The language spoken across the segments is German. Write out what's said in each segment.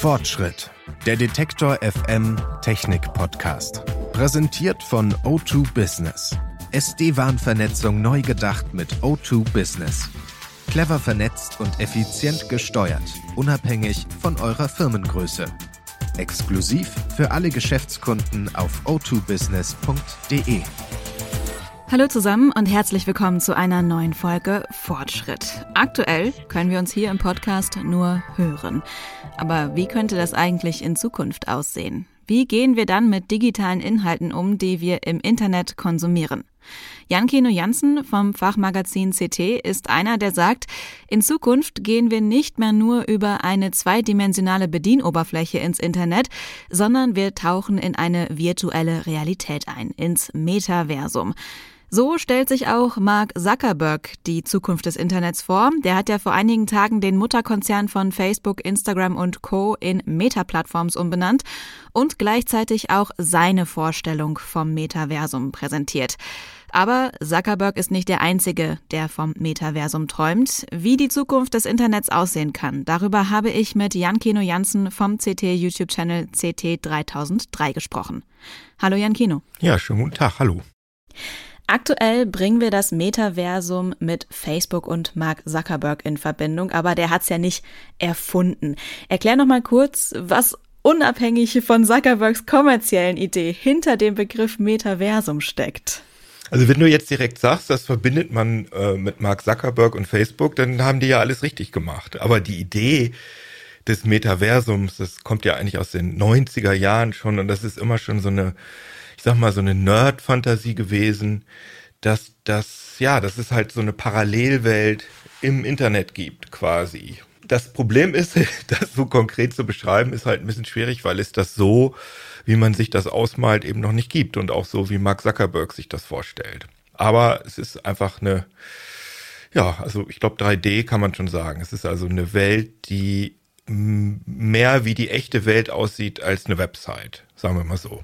Fortschritt. Der Detektor FM Technik Podcast. Präsentiert von O2 Business. SD-WAN-Vernetzung neu gedacht mit O2 Business. Clever vernetzt und effizient gesteuert, unabhängig von eurer Firmengröße. Exklusiv für alle Geschäftskunden auf o2business.de. Hallo zusammen und herzlich willkommen zu einer neuen Folge Fortschritt. Aktuell können wir uns hier im Podcast nur hören. Aber wie könnte das eigentlich in Zukunft aussehen? Wie gehen wir dann mit digitalen Inhalten um, die wir im Internet konsumieren? Jan Keno Jansen vom Fachmagazin CT ist einer, der sagt, in Zukunft gehen wir nicht mehr nur über eine zweidimensionale Bedienoberfläche ins Internet, sondern wir tauchen in eine virtuelle Realität ein, ins Metaversum. So stellt sich auch Mark Zuckerberg die Zukunft des Internets vor. Der hat ja vor einigen Tagen den Mutterkonzern von Facebook, Instagram und Co. in Meta-Plattforms umbenannt und gleichzeitig auch seine Vorstellung vom Metaversum präsentiert. Aber Zuckerberg ist nicht der Einzige, der vom Metaversum träumt. Wie die Zukunft des Internets aussehen kann, darüber habe ich mit Jan Kino Jansen vom CT-YouTube-Channel CT3003 gesprochen. Hallo Jan Kino. Ja, schönen guten Tag, hallo. Aktuell bringen wir das Metaversum mit Facebook und Mark Zuckerberg in Verbindung, aber der hat's ja nicht erfunden. Erklär noch mal kurz, was unabhängig von Zuckerbergs kommerziellen Idee hinter dem Begriff Metaversum steckt. Also wenn du jetzt direkt sagst, das verbindet man äh, mit Mark Zuckerberg und Facebook, dann haben die ja alles richtig gemacht. Aber die Idee des Metaversums, das kommt ja eigentlich aus den 90er Jahren schon und das ist immer schon so eine ich sag mal, so eine Nerd-Fantasie gewesen, dass das, ja, dass es halt so eine Parallelwelt im Internet gibt, quasi. Das Problem ist, das so konkret zu beschreiben, ist halt ein bisschen schwierig, weil es das so, wie man sich das ausmalt, eben noch nicht gibt und auch so, wie Mark Zuckerberg sich das vorstellt. Aber es ist einfach eine, ja, also ich glaube 3D kann man schon sagen. Es ist also eine Welt, die mehr wie die echte Welt aussieht als eine Website, sagen wir mal so.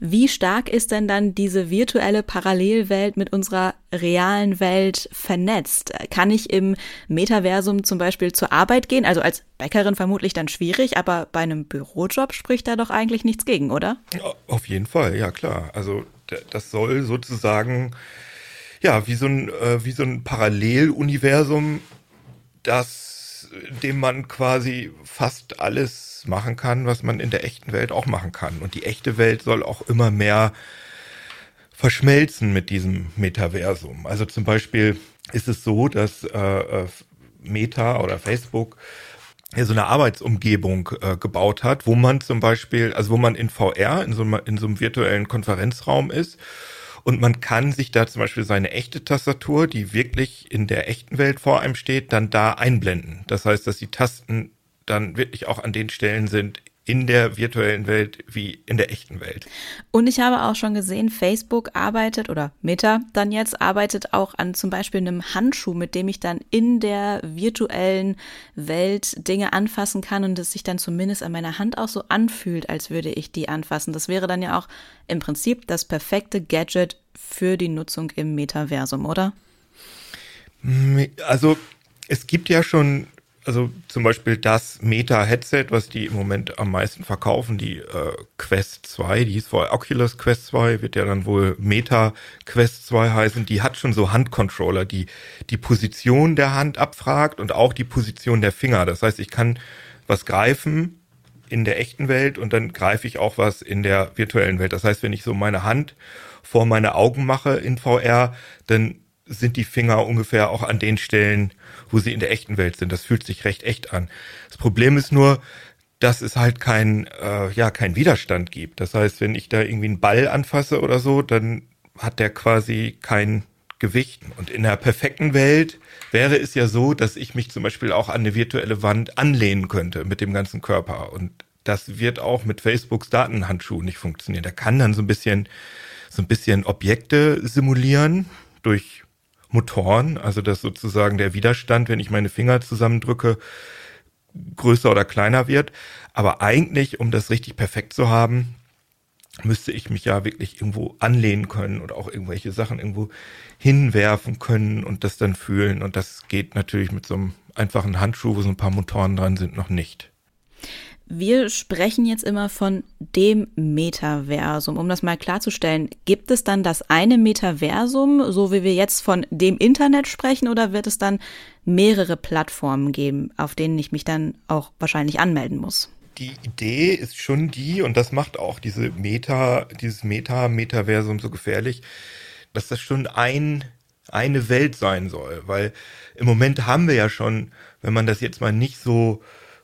Wie stark ist denn dann diese virtuelle Parallelwelt mit unserer realen Welt vernetzt? Kann ich im Metaversum zum Beispiel zur Arbeit gehen? Also als Bäckerin vermutlich dann schwierig, aber bei einem Bürojob spricht da doch eigentlich nichts gegen, oder? Auf jeden Fall, ja klar. Also das soll sozusagen ja wie so ein äh, wie so ein Paralleluniversum, das dem man quasi fast alles machen kann, was man in der echten Welt auch machen kann. Und die echte Welt soll auch immer mehr verschmelzen mit diesem Metaversum. Also zum Beispiel ist es so, dass äh, äh Meta oder Facebook ja, so eine Arbeitsumgebung äh, gebaut hat, wo man zum Beispiel, also wo man in VR, in so, in so einem virtuellen Konferenzraum ist und man kann sich da zum Beispiel seine echte Tastatur, die wirklich in der echten Welt vor einem steht, dann da einblenden. Das heißt, dass die Tasten dann wirklich auch an den Stellen sind in der virtuellen Welt wie in der echten Welt. Und ich habe auch schon gesehen, Facebook arbeitet oder Meta dann jetzt arbeitet auch an zum Beispiel einem Handschuh, mit dem ich dann in der virtuellen Welt Dinge anfassen kann und es sich dann zumindest an meiner Hand auch so anfühlt, als würde ich die anfassen. Das wäre dann ja auch im Prinzip das perfekte Gadget für die Nutzung im Metaversum, oder? Also es gibt ja schon also zum Beispiel das Meta-Headset, was die im Moment am meisten verkaufen, die äh, Quest 2, die hieß vorher Oculus Quest 2, wird ja dann wohl Meta Quest 2 heißen, die hat schon so Handcontroller, die die Position der Hand abfragt und auch die Position der Finger. Das heißt, ich kann was greifen in der echten Welt und dann greife ich auch was in der virtuellen Welt. Das heißt, wenn ich so meine Hand vor meine Augen mache in VR, dann sind die Finger ungefähr auch an den Stellen, wo sie in der echten Welt sind. Das fühlt sich recht echt an. Das Problem ist nur, dass es halt kein, äh, ja, kein Widerstand gibt. Das heißt, wenn ich da irgendwie einen Ball anfasse oder so, dann hat der quasi kein Gewicht. Und in der perfekten Welt wäre es ja so, dass ich mich zum Beispiel auch an eine virtuelle Wand anlehnen könnte mit dem ganzen Körper. Und das wird auch mit Facebooks Datenhandschuh nicht funktionieren. Der kann dann so ein bisschen, so ein bisschen Objekte simulieren durch Motoren, also dass sozusagen der Widerstand, wenn ich meine Finger zusammendrücke, größer oder kleiner wird. Aber eigentlich, um das richtig perfekt zu haben, müsste ich mich ja wirklich irgendwo anlehnen können oder auch irgendwelche Sachen irgendwo hinwerfen können und das dann fühlen. Und das geht natürlich mit so einem einfachen Handschuh, wo so ein paar Motoren dran sind, noch nicht. Wir sprechen jetzt immer von dem Metaversum. Um das mal klarzustellen, gibt es dann das eine Metaversum, so wie wir jetzt von dem Internet sprechen, oder wird es dann mehrere Plattformen geben, auf denen ich mich dann auch wahrscheinlich anmelden muss? Die Idee ist schon die, und das macht auch diese Meta, dieses Meta-Metaversum so gefährlich, dass das schon ein, eine Welt sein soll. Weil im Moment haben wir ja schon, wenn man das jetzt mal nicht so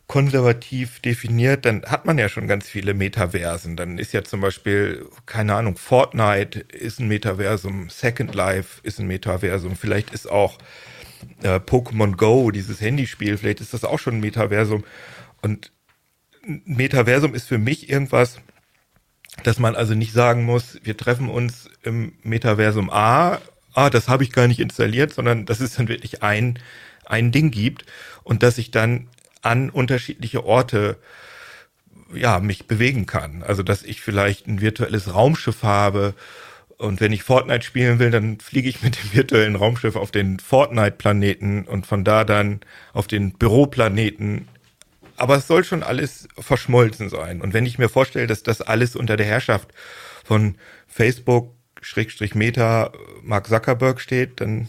konservativ definiert, dann hat man ja schon ganz viele Metaversen. Dann ist ja zum Beispiel, keine Ahnung, Fortnite ist ein Metaversum, Second Life ist ein Metaversum, vielleicht ist auch äh, Pokémon Go, dieses Handyspiel, vielleicht ist das auch schon ein Metaversum. Und Metaversum ist für mich irgendwas, dass man also nicht sagen muss, wir treffen uns im Metaversum A, ah, das habe ich gar nicht installiert, sondern dass es dann wirklich ein, ein Ding gibt und dass ich dann an unterschiedliche Orte ja, mich bewegen kann. Also, dass ich vielleicht ein virtuelles Raumschiff habe und wenn ich Fortnite spielen will, dann fliege ich mit dem virtuellen Raumschiff auf den Fortnite-Planeten und von da dann auf den Büroplaneten. Aber es soll schon alles verschmolzen sein. Und wenn ich mir vorstelle, dass das alles unter der Herrschaft von Facebook, Schrägstrich Meta, Mark Zuckerberg steht, dann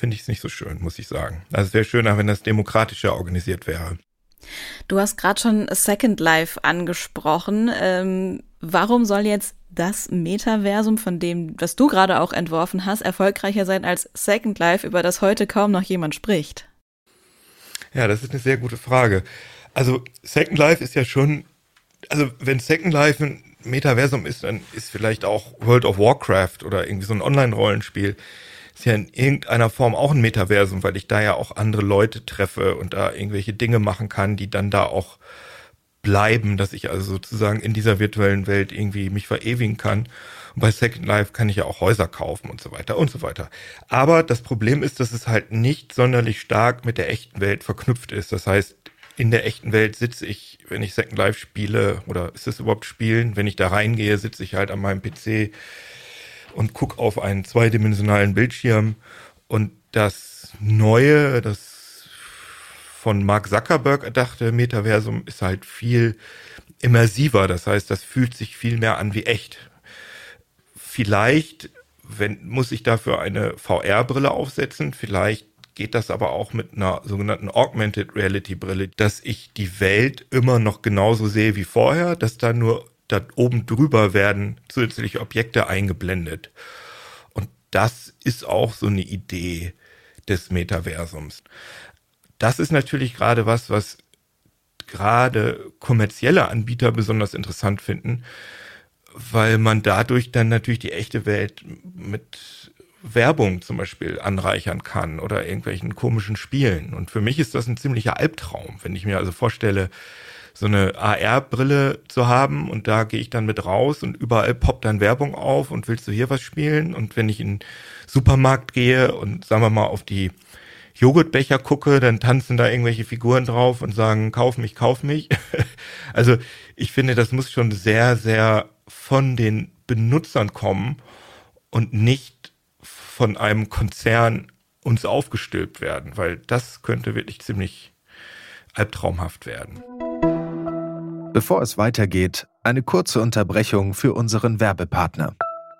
finde ich es nicht so schön, muss ich sagen. Also es wäre schöner, wenn das demokratischer organisiert wäre. Du hast gerade schon Second Life angesprochen. Ähm, warum soll jetzt das Metaversum, von dem, das du gerade auch entworfen hast, erfolgreicher sein als Second Life, über das heute kaum noch jemand spricht? Ja, das ist eine sehr gute Frage. Also Second Life ist ja schon, also wenn Second Life ein Metaversum ist, dann ist vielleicht auch World of Warcraft oder irgendwie so ein Online-Rollenspiel ist ja in irgendeiner Form auch ein Metaversum, weil ich da ja auch andere Leute treffe und da irgendwelche Dinge machen kann, die dann da auch bleiben, dass ich also sozusagen in dieser virtuellen Welt irgendwie mich verewigen kann. Und bei Second Life kann ich ja auch Häuser kaufen und so weiter und so weiter. Aber das Problem ist, dass es halt nicht sonderlich stark mit der echten Welt verknüpft ist. Das heißt, in der echten Welt sitze ich, wenn ich Second Life spiele, oder ist es überhaupt Spielen? Wenn ich da reingehe, sitze ich halt an meinem PC und gucke auf einen zweidimensionalen Bildschirm. Und das Neue, das von Mark Zuckerberg erdachte Metaversum ist halt viel immersiver. Das heißt, das fühlt sich viel mehr an wie echt. Vielleicht wenn, muss ich dafür eine VR-Brille aufsetzen. Vielleicht geht das aber auch mit einer sogenannten Augmented Reality Brille, dass ich die Welt immer noch genauso sehe wie vorher, dass da nur da oben drüber werden zusätzliche Objekte eingeblendet. Und das ist auch so eine Idee des Metaversums. Das ist natürlich gerade was, was gerade kommerzielle Anbieter besonders interessant finden, weil man dadurch dann natürlich die echte Welt mit Werbung zum Beispiel anreichern kann oder irgendwelchen komischen Spielen. Und für mich ist das ein ziemlicher Albtraum, wenn ich mir also vorstelle, so eine AR-Brille zu haben und da gehe ich dann mit raus und überall poppt dann Werbung auf und willst du hier was spielen? Und wenn ich in den Supermarkt gehe und sagen wir mal auf die Joghurtbecher gucke, dann tanzen da irgendwelche Figuren drauf und sagen, kauf mich, kauf mich. also ich finde, das muss schon sehr, sehr von den Benutzern kommen und nicht von einem Konzern uns aufgestülpt werden, weil das könnte wirklich ziemlich albtraumhaft werden. Bevor es weitergeht, eine kurze Unterbrechung für unseren Werbepartner.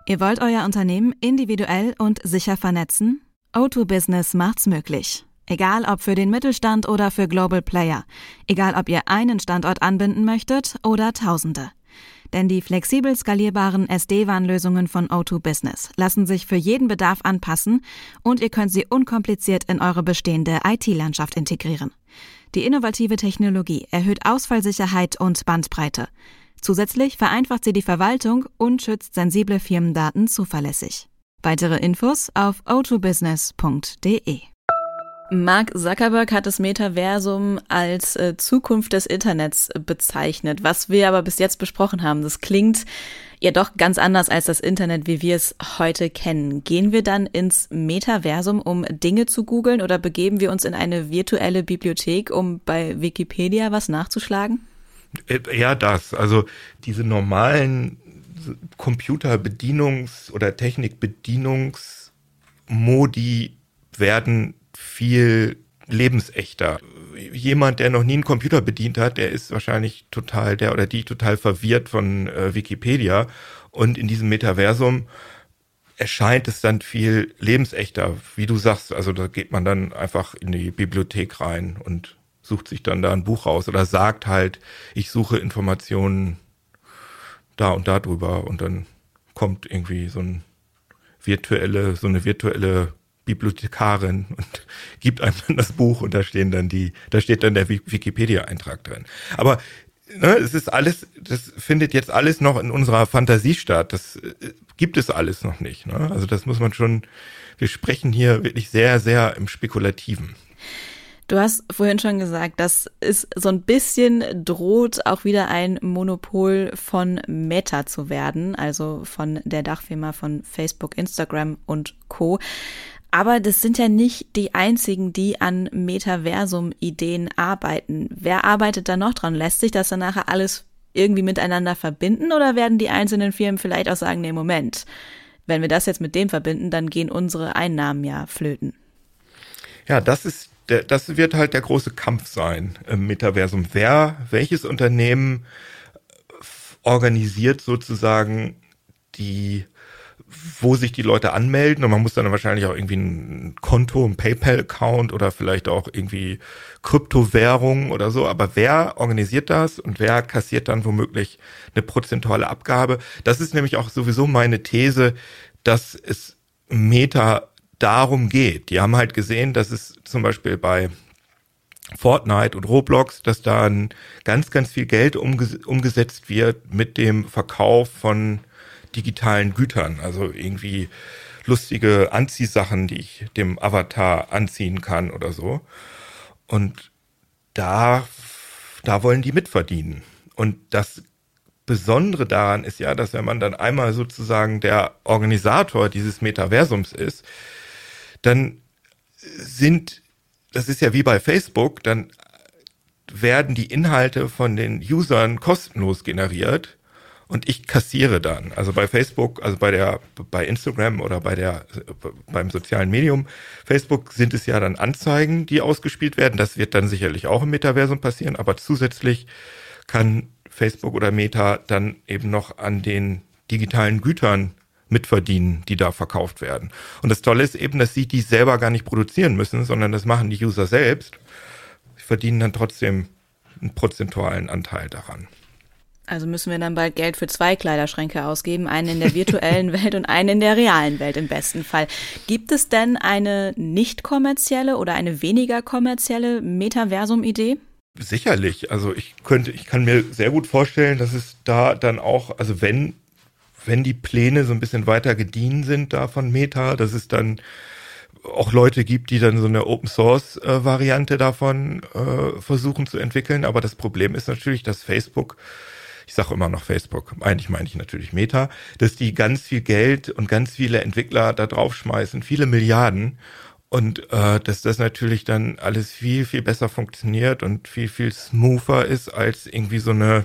Ihr wollt euer Unternehmen individuell und sicher vernetzen? O2 Business macht's möglich. Egal ob für den Mittelstand oder für Global Player. Egal ob ihr einen Standort anbinden möchtet oder Tausende. Denn die flexibel skalierbaren SD-WAN-Lösungen von O2 Business lassen sich für jeden Bedarf anpassen und ihr könnt sie unkompliziert in eure bestehende IT-Landschaft integrieren. Die innovative Technologie erhöht Ausfallsicherheit und Bandbreite. Zusätzlich vereinfacht sie die Verwaltung und schützt sensible Firmendaten zuverlässig. Weitere Infos auf o2business.de. Mark Zuckerberg hat das Metaversum als äh, Zukunft des Internets bezeichnet, was wir aber bis jetzt besprochen haben. Das klingt ja doch ganz anders als das Internet, wie wir es heute kennen. Gehen wir dann ins Metaversum, um Dinge zu googeln oder begeben wir uns in eine virtuelle Bibliothek, um bei Wikipedia was nachzuschlagen? Äh, ja, das. Also diese normalen Computerbedienungs- oder Technikbedienungsmodi werden viel lebensechter. jemand, der noch nie einen Computer bedient hat, der ist wahrscheinlich total, der oder die total verwirrt von äh, Wikipedia. Und in diesem Metaversum erscheint es dann viel lebensechter, wie du sagst. Also da geht man dann einfach in die Bibliothek rein und sucht sich dann da ein Buch raus oder sagt halt, ich suche Informationen da und da drüber und dann kommt irgendwie so ein virtuelle, so eine virtuelle Bibliothekarin und gibt einem dann das Buch und da stehen dann die, da steht dann der Wikipedia-Eintrag drin. Aber ne, es ist alles, das findet jetzt alles noch in unserer Fantasie statt. Das äh, gibt es alles noch nicht. Ne? Also das muss man schon, wir sprechen hier wirklich sehr, sehr im Spekulativen. Du hast vorhin schon gesagt, dass es so ein bisschen droht, auch wieder ein Monopol von Meta zu werden, also von der Dachfirma von Facebook, Instagram und Co. Aber das sind ja nicht die einzigen, die an Metaversum-Ideen arbeiten. Wer arbeitet da noch dran? Lässt sich das dann nachher alles irgendwie miteinander verbinden oder werden die einzelnen Firmen vielleicht auch sagen, nee, Moment, wenn wir das jetzt mit dem verbinden, dann gehen unsere Einnahmen ja flöten? Ja, das ist das wird halt der große Kampf sein im Metaversum. Wer, welches Unternehmen organisiert sozusagen die, wo sich die Leute anmelden und man muss dann wahrscheinlich auch irgendwie ein Konto, ein PayPal-Account oder vielleicht auch irgendwie Kryptowährung oder so. Aber wer organisiert das und wer kassiert dann womöglich eine prozentuale Abgabe? Das ist nämlich auch sowieso meine These, dass es Meta darum geht. Die haben halt gesehen, dass es zum Beispiel bei Fortnite und Roblox, dass da ganz, ganz viel Geld umges umgesetzt wird mit dem Verkauf von digitalen Gütern. Also irgendwie lustige Anziehsachen, die ich dem Avatar anziehen kann oder so. Und da, da wollen die mitverdienen. Und das Besondere daran ist ja, dass wenn man dann einmal sozusagen der Organisator dieses Metaversums ist, dann sind, das ist ja wie bei Facebook, dann werden die Inhalte von den Usern kostenlos generiert und ich kassiere dann. Also bei Facebook, also bei der, bei Instagram oder bei der, beim sozialen Medium Facebook sind es ja dann Anzeigen, die ausgespielt werden. Das wird dann sicherlich auch im Metaversum passieren, aber zusätzlich kann Facebook oder Meta dann eben noch an den digitalen Gütern mitverdienen, die da verkauft werden. Und das Tolle ist eben, dass sie die selber gar nicht produzieren müssen, sondern das machen die User selbst. Sie verdienen dann trotzdem einen prozentualen Anteil daran. Also müssen wir dann bald Geld für zwei Kleiderschränke ausgeben, einen in der virtuellen Welt und einen in der realen Welt im besten Fall. Gibt es denn eine nicht kommerzielle oder eine weniger kommerzielle Metaversum-Idee? Sicherlich. Also ich könnte, ich kann mir sehr gut vorstellen, dass es da dann auch, also wenn wenn die Pläne so ein bisschen weiter gediehen sind da von Meta, dass es dann auch Leute gibt, die dann so eine Open Source äh, Variante davon äh, versuchen zu entwickeln. Aber das Problem ist natürlich, dass Facebook, ich sage immer noch Facebook, eigentlich meine ich natürlich Meta, dass die ganz viel Geld und ganz viele Entwickler da draufschmeißen, viele Milliarden. Und äh, dass das natürlich dann alles viel, viel besser funktioniert und viel, viel smoother ist als irgendwie so eine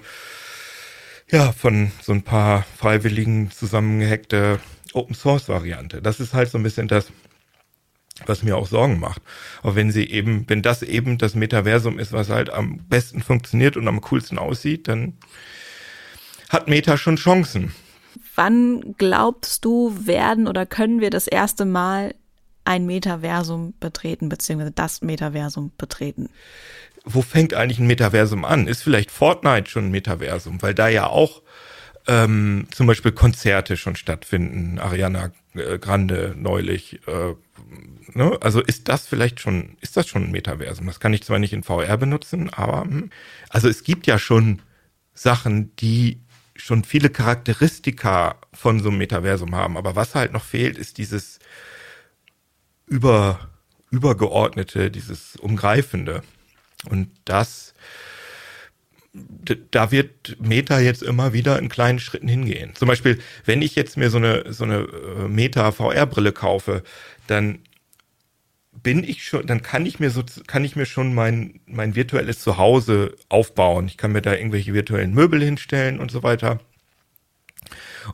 ja, von so ein paar Freiwilligen zusammengehackte Open Source Variante. Das ist halt so ein bisschen das, was mir auch Sorgen macht. Aber wenn sie eben, wenn das eben das Metaversum ist, was halt am besten funktioniert und am coolsten aussieht, dann hat Meta schon Chancen. Wann glaubst du, werden oder können wir das erste Mal ein Metaversum betreten, beziehungsweise das Metaversum betreten? wo fängt eigentlich ein Metaversum an? Ist vielleicht Fortnite schon ein Metaversum, weil da ja auch ähm, zum Beispiel Konzerte schon stattfinden. Ariana äh, Grande neulich. Äh, ne? Also ist das vielleicht schon, ist das schon ein Metaversum? Das kann ich zwar nicht in VR benutzen, aber hm. also es gibt ja schon Sachen, die schon viele Charakteristika von so einem Metaversum haben. Aber was halt noch fehlt, ist dieses über, übergeordnete, dieses umgreifende. Und das, da wird Meta jetzt immer wieder in kleinen Schritten hingehen. Zum Beispiel, wenn ich jetzt mir so eine, so eine äh, Meta VR-Brille kaufe, dann bin ich schon, dann kann ich mir so, kann ich mir schon mein, mein virtuelles Zuhause aufbauen. Ich kann mir da irgendwelche virtuellen Möbel hinstellen und so weiter.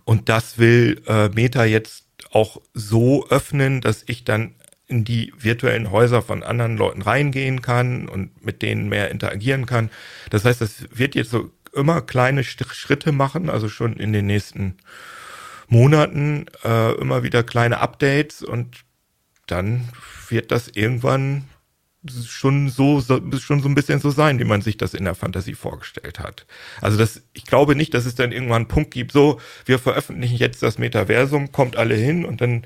Und das will äh, Meta jetzt auch so öffnen, dass ich dann in die virtuellen Häuser von anderen Leuten reingehen kann und mit denen mehr interagieren kann. Das heißt, das wird jetzt so immer kleine Schritte machen, also schon in den nächsten Monaten äh, immer wieder kleine Updates und dann wird das irgendwann schon so, so schon so ein bisschen so sein, wie man sich das in der Fantasie vorgestellt hat. Also das, ich glaube nicht, dass es dann irgendwann einen Punkt gibt, so, wir veröffentlichen jetzt das Metaversum, kommt alle hin und dann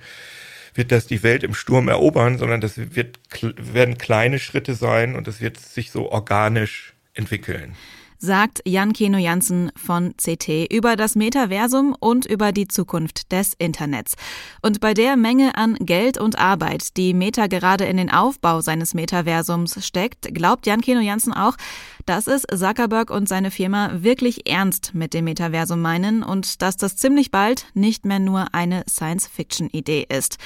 wird das die Welt im Sturm erobern, sondern das wird, werden kleine Schritte sein und es wird sich so organisch entwickeln sagt Jan Keno Jansen von CT über das Metaversum und über die Zukunft des Internets. Und bei der Menge an Geld und Arbeit, die Meta gerade in den Aufbau seines Metaversums steckt, glaubt Jan Keno Jansen auch, dass es Zuckerberg und seine Firma wirklich ernst mit dem Metaversum meinen und dass das ziemlich bald nicht mehr nur eine Science-Fiction-Idee ist.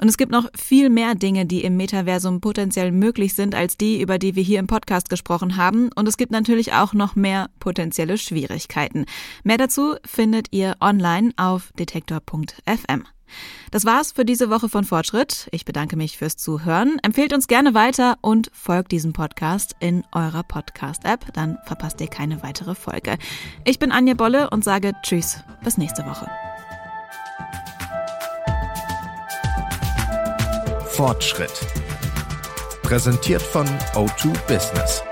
Und es gibt noch viel mehr Dinge, die im Metaversum potenziell möglich sind, als die, über die wir hier im Podcast gesprochen haben. Und es gibt natürlich auch noch mehr potenzielle Schwierigkeiten. Mehr dazu findet ihr online auf detektor.fm. Das war's für diese Woche von Fortschritt. Ich bedanke mich fürs Zuhören. Empfehlt uns gerne weiter und folgt diesem Podcast in eurer Podcast-App. Dann verpasst ihr keine weitere Folge. Ich bin Anja Bolle und sage Tschüss. Bis nächste Woche. Fortschritt. Präsentiert von O2 Business.